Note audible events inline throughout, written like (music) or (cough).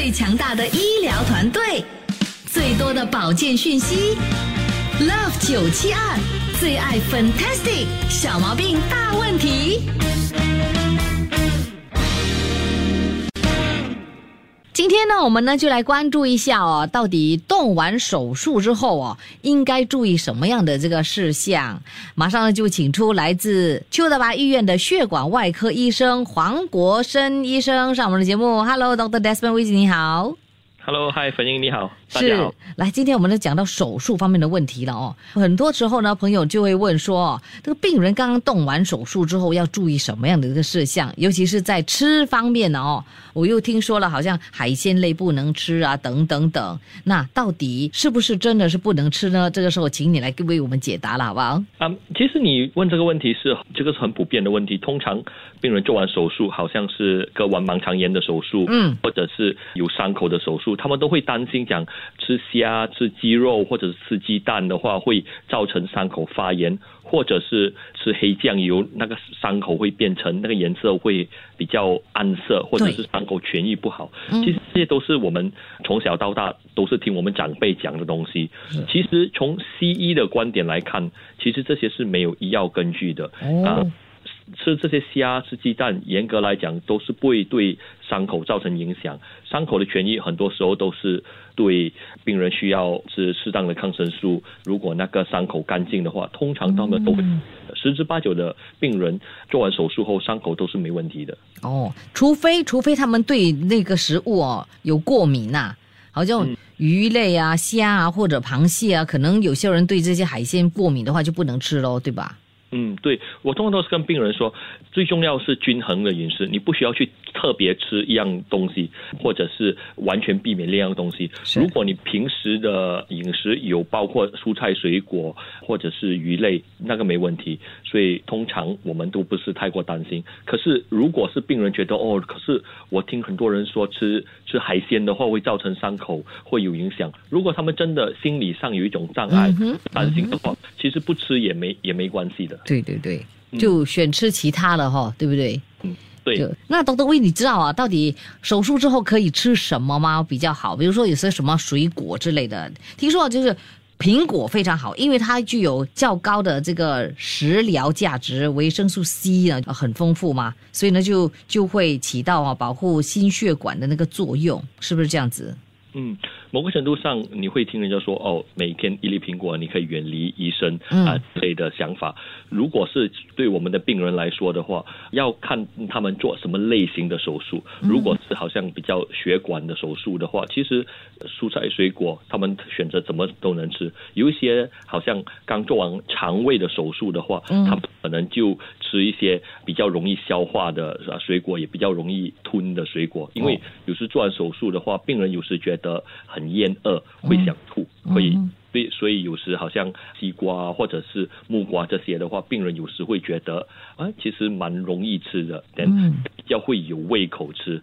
最强大的医疗团队，最多的保健讯息，Love 九七二。最爱 Fantastic 小毛病大问题。今天呢，我们呢就来关注一下哦，到底动完手术之后哦，应该注意什么样的这个事项？马上呢就请出来自邱德拔医院的血管外科医生黄国生医生上我们的节目。Hello，Dr. Desmond 你好。Hello，Hi，粉英你好，大家好，来，今天我们呢讲到手术方面的问题了哦。很多时候呢，朋友就会问说，这个病人刚刚动完手术之后要注意什么样的一个事项，尤其是在吃方面呢哦。我又听说了，好像海鲜类不能吃啊，等等等。那到底是不是真的是不能吃呢？这个时候，请你来为我们解答了，好不好？啊，其实你问这个问题是这个是很普遍的问题。通常病人做完手术，好像是割完盲肠炎的手术，嗯，或者是有伤口的手术。他们都会担心讲吃虾、吃鸡肉或者是吃鸡蛋的话，会造成伤口发炎，或者是吃黑酱油，那个伤口会变成那个颜色会比较暗色，或者是伤口痊愈不好。其实这些都是我们从小到大都是听我们长辈讲的东西。其实从西医的观点来看，其实这些是没有医药根据的啊。吃这些虾、吃鸡蛋，严格来讲都是不会对伤口造成影响。伤口的痊愈很多时候都是对病人需要吃适当的抗生素。如果那个伤口干净的话，通常他们都会十之八九的病人做完手术后伤口都是没问题的。哦，除非除非他们对那个食物哦有过敏呐，好像鱼类啊、虾啊或者螃蟹啊，可能有些人对这些海鲜过敏的话就不能吃喽，对吧？嗯，对，我通常都是跟病人说，最重要是均衡的饮食，你不需要去特别吃一样东西，或者是完全避免另一样东西。如果你平时的饮食有包括蔬菜、水果或者是鱼类，那个没问题。所以通常我们都不是太过担心。可是如果是病人觉得哦，可是我听很多人说吃吃海鲜的话会造成伤口会有影响。如果他们真的心理上有一种障碍担心的话，其实不吃也没也没关系的。对对对，就选吃其他的哈，对不对？嗯，对。那东东威，你知道啊，到底手术之后可以吃什么吗？比较好，比如说有些什么水果之类的。听说就是苹果非常好，因为它具有较高的这个食疗价值，维生素 C 呢很丰富嘛，所以呢就就会起到啊保护心血管的那个作用，是不是这样子？嗯，某个程度上你会听人家说哦，每天一粒苹果你可以远离医生啊之类的想法。如果是对我们的病人来说的话，要看他们做什么类型的手术。如果是好像比较血管的手术的话，其实蔬菜水果他们选择怎么都能吃。有一些好像刚做完肠胃的手术的话，他们可能就吃一些比较容易消化的水果，也比较容易吞的水果。因为有时做完手术的话，病人有时觉得。的很厌恶，会想吐，会所以所以有时好像西瓜或者是木瓜这些的话，病人有时会觉得啊，其实蛮容易吃的，但比较会有胃口吃，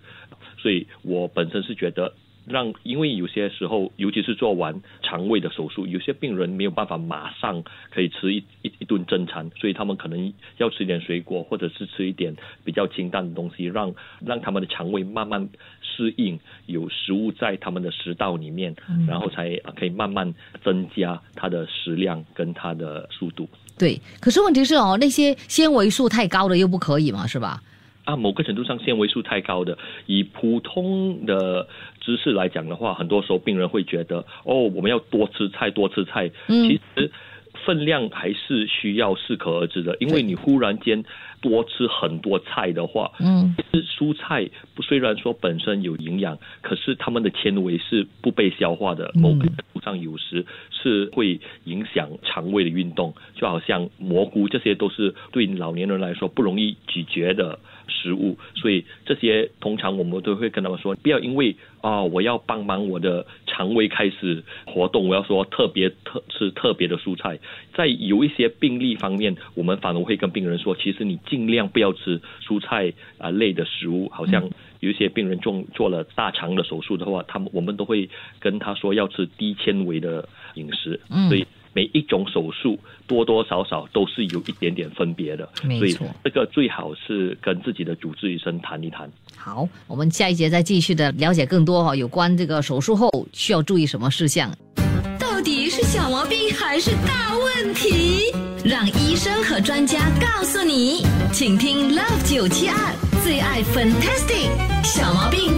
所以我本身是觉得。让，因为有些时候，尤其是做完肠胃的手术，有些病人没有办法马上可以吃一一一顿正餐，所以他们可能要吃一点水果，或者是吃一点比较清淡的东西，让让他们的肠胃慢慢适应有食物在他们的食道里面，然后才可以慢慢增加它的食量跟它的速度。对，可是问题是哦，那些纤维素太高的又不可以嘛，是吧？啊，某个程度上纤维素太高的，以普通的知识来讲的话，很多时候病人会觉得，哦，我们要多吃菜，多吃菜。嗯，其实分量还是需要适可而止的，因为你忽然间多吃很多菜的话，嗯，其实蔬菜虽然说本身有营养，可是它们的纤维是不被消化的，某个程度上有时是会影响肠胃的运动，就好像蘑菇这些都是对老年人来说不容易咀嚼的。食物，所以这些通常我们都会跟他们说，不要因为啊、我要帮忙我的肠胃开始活动，我要说特别特吃特别的蔬菜。在有一些病例方面，我们反而会跟病人说，其实你尽量不要吃蔬菜啊、类的食物，好像。有一些病人做做了大肠的手术的话，他们我们都会跟他说要吃低纤维的饮食，所以每一种手术多多少少都是有一点点分别的，所以没错这个最好是跟自己的主治医生谈一谈。好，我们下一节再继续的了解更多哈、有关这个手术后需要注意什么事项。到底是小毛病还是大问题？让医生和专家告诉你。请听 Love 九七二最爱 Fantastic 小毛病。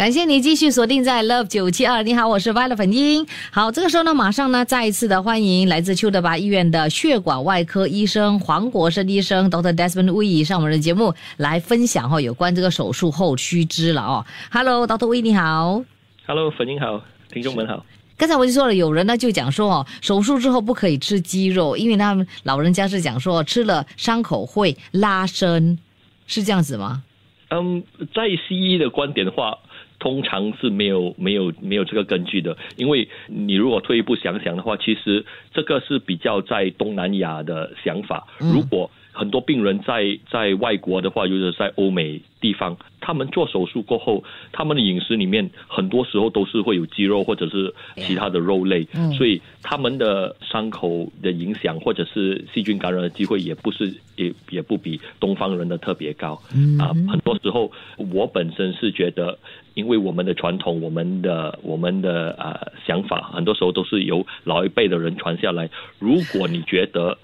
感谢你继续锁定在 Love 九七二。你好，我是 Violet 粉英。好，这个时候呢，马上呢，再一次的欢迎来自邱德拔医院的血管外科医生黄国生医生 Doctor Desmond Wee 上我们的节目来分享哈、有关这个手术后须知了哦。Hello，Doctor Wee 你好。Hello，粉英好，听众们好。刚才我就说了，有人呢就讲说哦，手术之后不可以吃鸡肉，因为他们老人家是讲说吃了伤口会拉伸，是这样子吗？嗯，在西医的观点的话，通常是没有没有没有这个根据的，因为你如果退一步想想的话，其实这个是比较在东南亚的想法。嗯如果很多病人在在外国的话，尤其是在欧美地方，他们做手术过后，他们的饮食里面很多时候都是会有鸡肉或者是其他的肉类，嗯所以他们的伤口的影响或者是细菌感染的机会也不是也也不比东方人的特别高。嗯啊，很多时候我本身是觉得，因为我们的传统、我们的我们的呃想法，很多时候都是由老一辈的人传下来。如果你觉得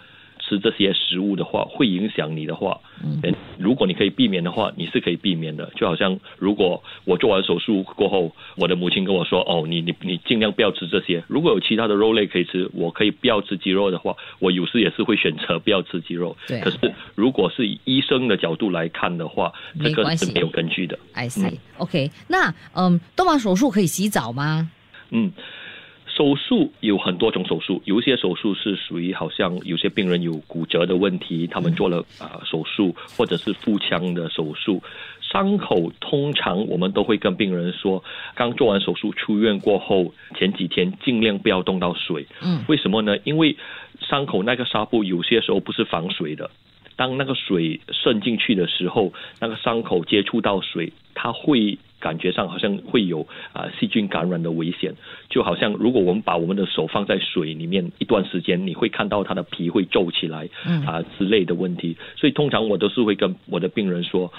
吃这些食物的话会影响你的话，嗯，如果你可以避免的话，你是可以避免的。就好像如果我做完手术过后，我的母亲跟我说：“哦，你你你尽量不要吃这些。如果有其他的肉类可以吃，我可以不要吃鸡肉的话，我有时也是会选择不要吃鸡肉。对啊可是如果是以医生的角度来看的话，这个是没有根据的。I see、OK，那嗯，动完手术可以洗澡吗？嗯，手术有很多种手术，有些手术是属于好像有些病人有骨折的问题，他们做了啊、手术，或者是腹腔的手术。伤口通常我们都会跟病人说，刚做完手术出院过后前几天尽量不要动到水。为什么呢？因为伤口那个纱布有些时候不是防水的，当那个水渗进去的时候，那个伤口接触到水，它会感觉上好像会有啊、细菌感染的危险。就好像如果我们把我们的手放在水里面一段时间，你会看到它的皮会皱起来，嗯啊、之类的问题。所以通常我都是会跟我的病人说，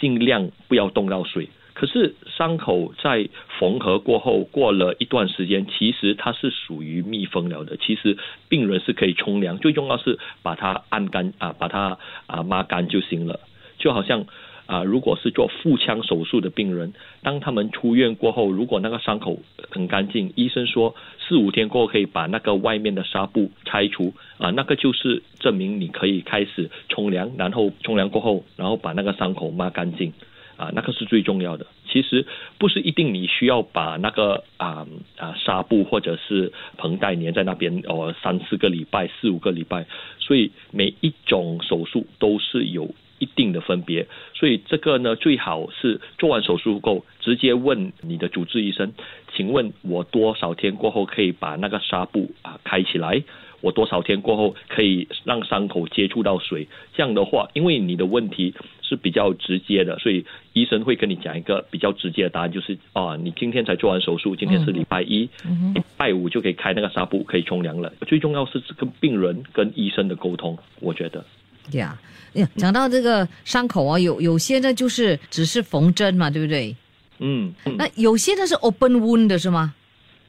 尽量不要动到水。可是伤口在缝合过后，过了一段时间，其实它是属于密封了的。其实病人是可以冲凉，最重要是把它按干啊，把它啊抹干就行了。就好像啊，如果是做腹腔手术的病人，当他们出院过后，如果那个伤口很干净，医生说四五天过后可以把那个外面的纱布拆除啊，那个就是证明你可以开始冲凉，然后冲凉过后，然后把那个伤口抹干净。啊，那个是最重要的。其实不是一定你需要把那个啊啊纱布或者是绷带粘在那边哦三四个礼拜、四五个礼拜，所以每一种手术都是有一定的分别。所以这个呢，最好是做完手术后直接问你的主治医生，请问我多少天过后可以把那个纱布啊开起来？我多少天过后可以让伤口接触到水？这样的话，因为你的问题是比较直接的，所以医生会跟你讲一个比较直接的答案，就是啊，你今天才做完手术，今天是礼拜一，礼拜五就可以开那个纱布，可以冲凉了。最重要是跟病人跟医生的沟通，我觉得。呀、呀，讲到这个伤口啊，有有些呢就是只是缝针嘛，对不对？嗯，嗯那有些呢是 open wound 的是吗？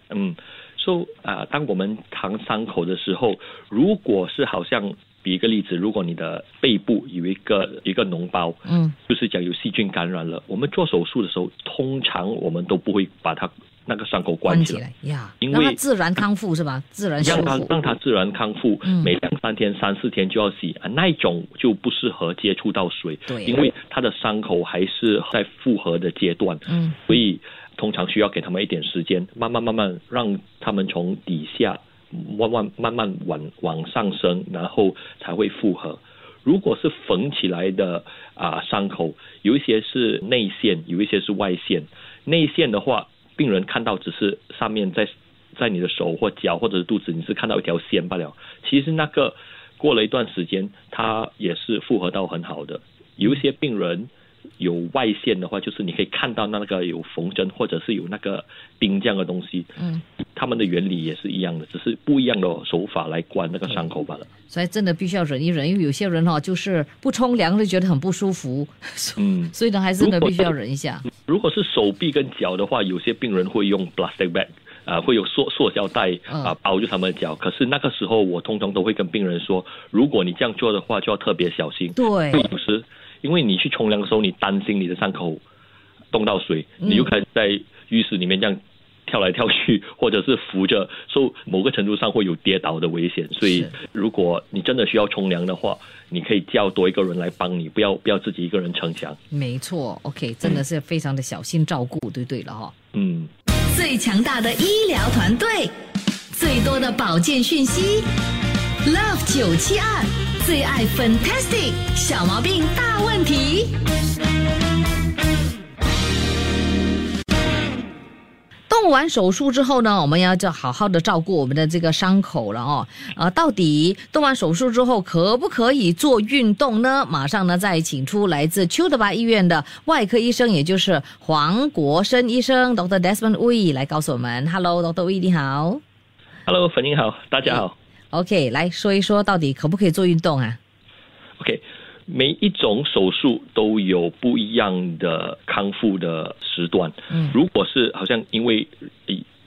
嗯，so 啊、当我们扛伤口的时候，如果是好像比一个例子，如果你的背部有一个一个脓包，嗯，就是讲有细菌感染了，我们做手术的时候，通常我们都不会把它那个伤口关起来。呀，因为让它自然康复是吧？自然修让它复。让它自然康复，嗯每两三天、三四天就要洗啊，那一种就不适合接触到水，对因为它的伤口还是在复合的阶段，嗯，所以通常需要给他们一点时间，慢慢慢慢让他们从底下慢慢慢慢往往上升，然后才会复合。如果是缝起来的啊伤口，有一些是内线，有一些是外线。内线的话，病人看到只是上面在在你的手或脚或者是肚子，你是看到一条线罢了。其实那个过了一段时间，它也是复合到很好的。有一些病人。有外线的话，就是你可以看到那个有缝针或者是有那个钉这样的东西。嗯，他们的原理也是一样的，只是不一样的手法来关那个伤口罢了。所以真的必须要忍一忍，因为有些人哈就是不冲凉就觉得很不舒服。嗯，(laughs) 所以呢，还是呢必须要忍一下。如果是手臂跟脚的话，有些病人会用 plastic bag，啊，会有塑塑胶袋啊包住他们的脚。可是那个时候，我通常都会跟病人说，如果你这样做的话，就要特别小心。对，有时。因为你去冲凉的时候，你担心你的伤口冻到水，你就开始在浴室里面这样跳来跳去，或者是扶着，受某个程度上会有跌倒的危险。所以，如果你真的需要冲凉的话，你可以叫多一个人来帮你，不要不要自己一个人逞强。没错，OK，真的是非常的小心照顾，对对了哈。嗯。最强大的医疗团队，最多的保健讯息，Love 九七二。最爱 Fantastic 小毛病大问题。动完手术之后呢，我们要就好好的照顾我们的这个伤口了哦。呃，到底动完手术之后可不可以做运动呢？马上呢，再请出来自邱德巴医院的外科医生，也就是黄国生医生，Dr. Desmond Wee 来告诉我们。Hello，Dr. Wee，你好。Hello，粉英好，大家好。OK，来说一说到底可不可以做运动啊？OK，每一种手术都有不一样的康复的时段。嗯，如果是好像因为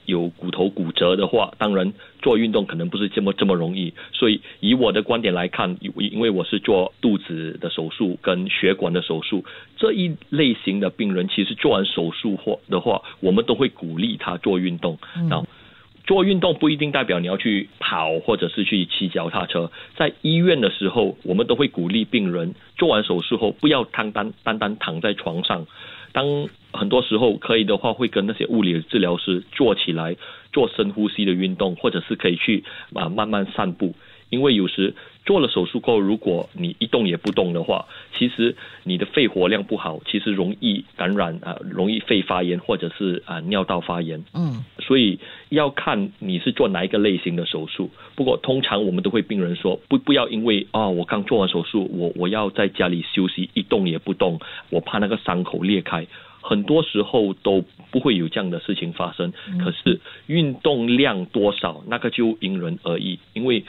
有骨头骨折的话，当然做运动可能不是这么这么容易。所以以我的观点来看，因为我是做肚子的手术跟血管的手术这一类型的病人，其实做完手术或的话，我们都会鼓励他做运动。嗯。做运动不一定代表你要去跑或者是去骑脚踏车。在医院的时候，我们都会鼓励病人做完手术后不要单单单单躺在床上。当很多时候可以的话，会跟那些物理治疗师做起来做深呼吸的运动，或者是可以去啊慢慢散步。因为有时做了手术后，如果你一动也不动的话，其实你的肺活量不好，其实容易感染啊，容易肺发炎或者是啊尿道发炎。嗯，所以要看你是做哪一个类型的手术。不过通常我们都会病人说，不不要因为啊我刚做完手术，我我要在家里休息，一动也不动，我怕那个伤口裂开。很多时候都不会有这样的事情发生。可是运动量多少，那个就因人而异，因为。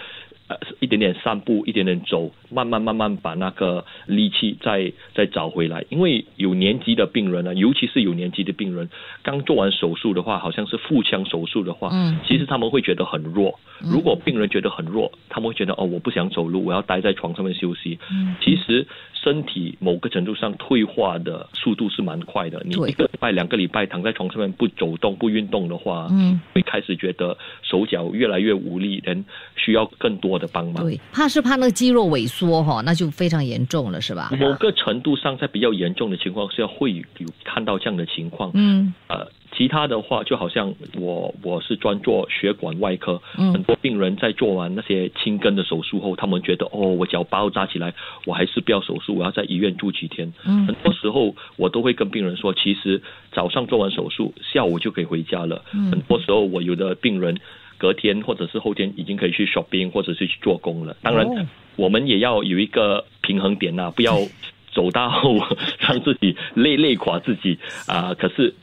呃，一点点散步，一点点走，慢慢慢慢把那个力气再再找回来。因为有年纪的病人呢，尤其是有年纪的病人，刚做完手术的话，好像是腹腔手术的话，嗯，其实他们会觉得很弱。如果病人觉得很弱，他们会觉得哦，我不想走路，我要待在床上面休息。嗯，其实身体某个程度上退化的速度是蛮快的。你一个礼拜、两个礼拜躺在床上面不走动、不运动的话，嗯，会开始觉得手脚越来越无力，人需要更多。的帮忙，对，怕是怕那个肌肉萎缩哈，那就非常严重了，是吧？某个程度上，在比较严重的情况下，会有看到这样的情况。嗯，呃，其他的话，就好像我我是专做血管外科，嗯，很多病人在做完那些轻根的手术后，他们觉得哦，我脚包扎起来，我还是不要手术，我要在医院住几天。嗯，很多时候我都会跟病人说，其实早上做完手术，下午就可以回家了。嗯，很多时候我有的病人。隔天或者是后天已经可以去 shopping 或者是去做工了。当然，我们也要有一个平衡点呐，不要走到让自己累 (laughs) 累垮自己啊。可是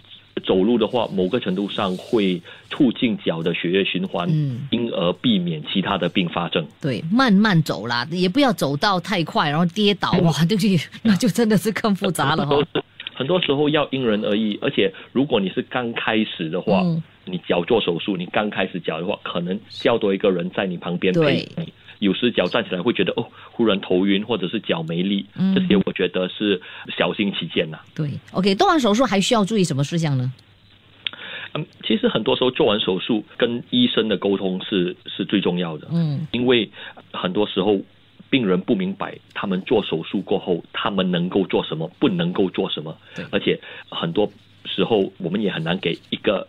走路的话，某个程度上会促进脚的血液循环，嗯，因而避免其他的并发症。对，慢慢走啦，也不要走到太快，然后跌倒哇，对不对？那就真的是更复杂了哈。很多时候要因人而异，而且如果你是刚开始的话。你脚做手术，你刚开始脚的话，可能叫多一个人在你旁边陪你。有时脚站起来会觉得哦，忽然头晕，或者是脚没力，这些我觉得是小心起见呐。对，OK，动完手术还需要注意什么事项呢？嗯，其实很多时候做完手术跟医生的沟通是是最重要的。嗯，因为很多时候病人不明白他们做手术过后他们能够做什么，不能够做什么，而且很多时候我们也很难给一个。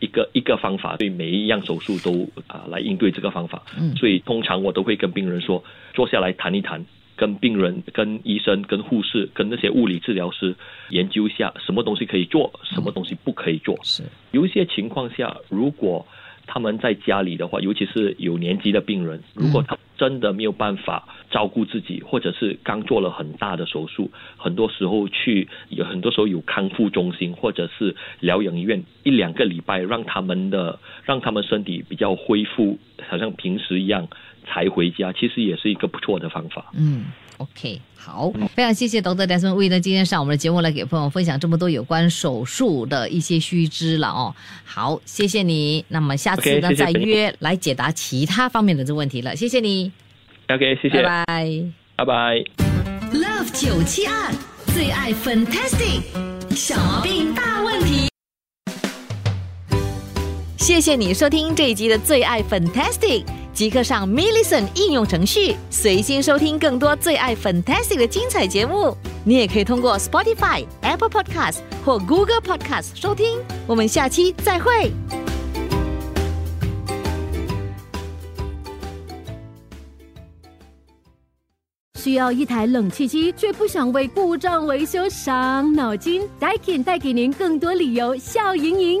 一个一个方法，对每一样手术都啊来应对这个方法。嗯，所以通常我都会跟病人说，坐下来谈一谈，跟病人、跟医生、跟护士、跟那些物理治疗师研究一下，什么东西可以做，什么东西不可以做。是有一些情况下，如果他们在家里的话，尤其是有年纪的病人，如果他真的没有办法照顾自己，或者是刚做了很大的手术，很多时候去有很多时候有康复中心或者是疗养院一两个礼拜，让他们的让他们身体比较恢复，好像平时一样才回家，其实也是一个不错的方法。嗯。OK，好，非常谢谢 Dr. Desmond Wee 呢，今天上我们的节目来给朋友分享这么多有关手术的一些须知了哦。好，谢谢你。那么下次呢 OK，谢谢再约来解答其他方面的这问题了。谢谢你，OK，谢谢，拜拜。拜拜 Love 九七二最爱 Fantastic 小毛病大问题。谢谢你收听这一集的最爱 Fantastic，即刻上 m i l l i c e n t 应用程序，随心收听更多最爱 Fantastic 的精彩节目。你也可以通过 Spotify、Apple Podcast 或 Google Podcast 收听。我们下期再会。需要一台冷气机，却不想为故障维修伤脑筋？Daikin 带给您更多理由笑盈盈。